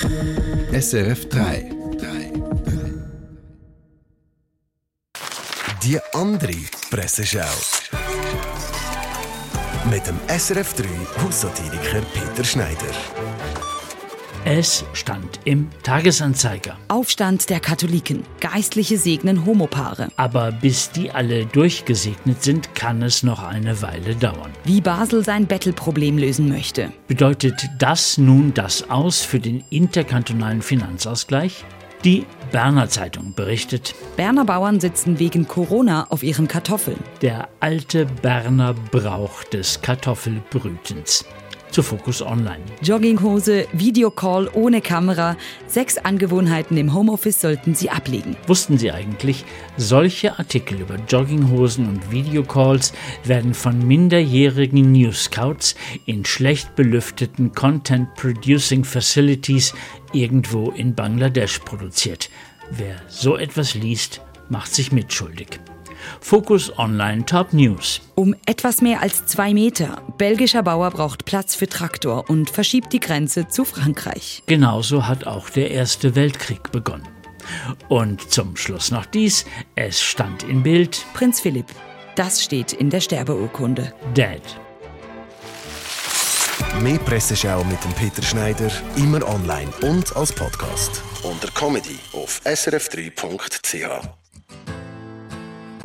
SRF 3. Die andere Presseschau. Mit dem SRF 3 Haussatiriker Peter Schneider. Es stand im Tagesanzeiger. Aufstand der Katholiken. Geistliche segnen Homopaare. Aber bis die alle durchgesegnet sind, kann es noch eine Weile dauern. Wie Basel sein Bettelproblem lösen möchte. Bedeutet das nun das Aus für den interkantonalen Finanzausgleich? Die Berner Zeitung berichtet, Berner Bauern sitzen wegen Corona auf ihren Kartoffeln. der alte Berner Brauch des Kartoffelbrütens. Zu Focus Online. Jogginghose, Videocall ohne Kamera. Sechs Angewohnheiten im Homeoffice sollten Sie ablegen. Wussten Sie eigentlich, solche Artikel über Jogginghosen und Videocalls werden von minderjährigen News Scouts in schlecht belüfteten Content Producing Facilities irgendwo in Bangladesch produziert. Wer so etwas liest, macht sich mitschuldig. Focus Online Top News. Um etwas mehr als zwei Meter. Belgischer Bauer braucht Platz für Traktor und verschiebt die Grenze zu Frankreich. Genauso hat auch der Erste Weltkrieg begonnen. Und zum Schluss noch dies, es stand in Bild Prinz Philipp. Das steht in der Sterbeurkunde. Dead. Mehr Presseschau mit dem Peter Schneider immer online und als Podcast unter Comedy auf srf3.ch.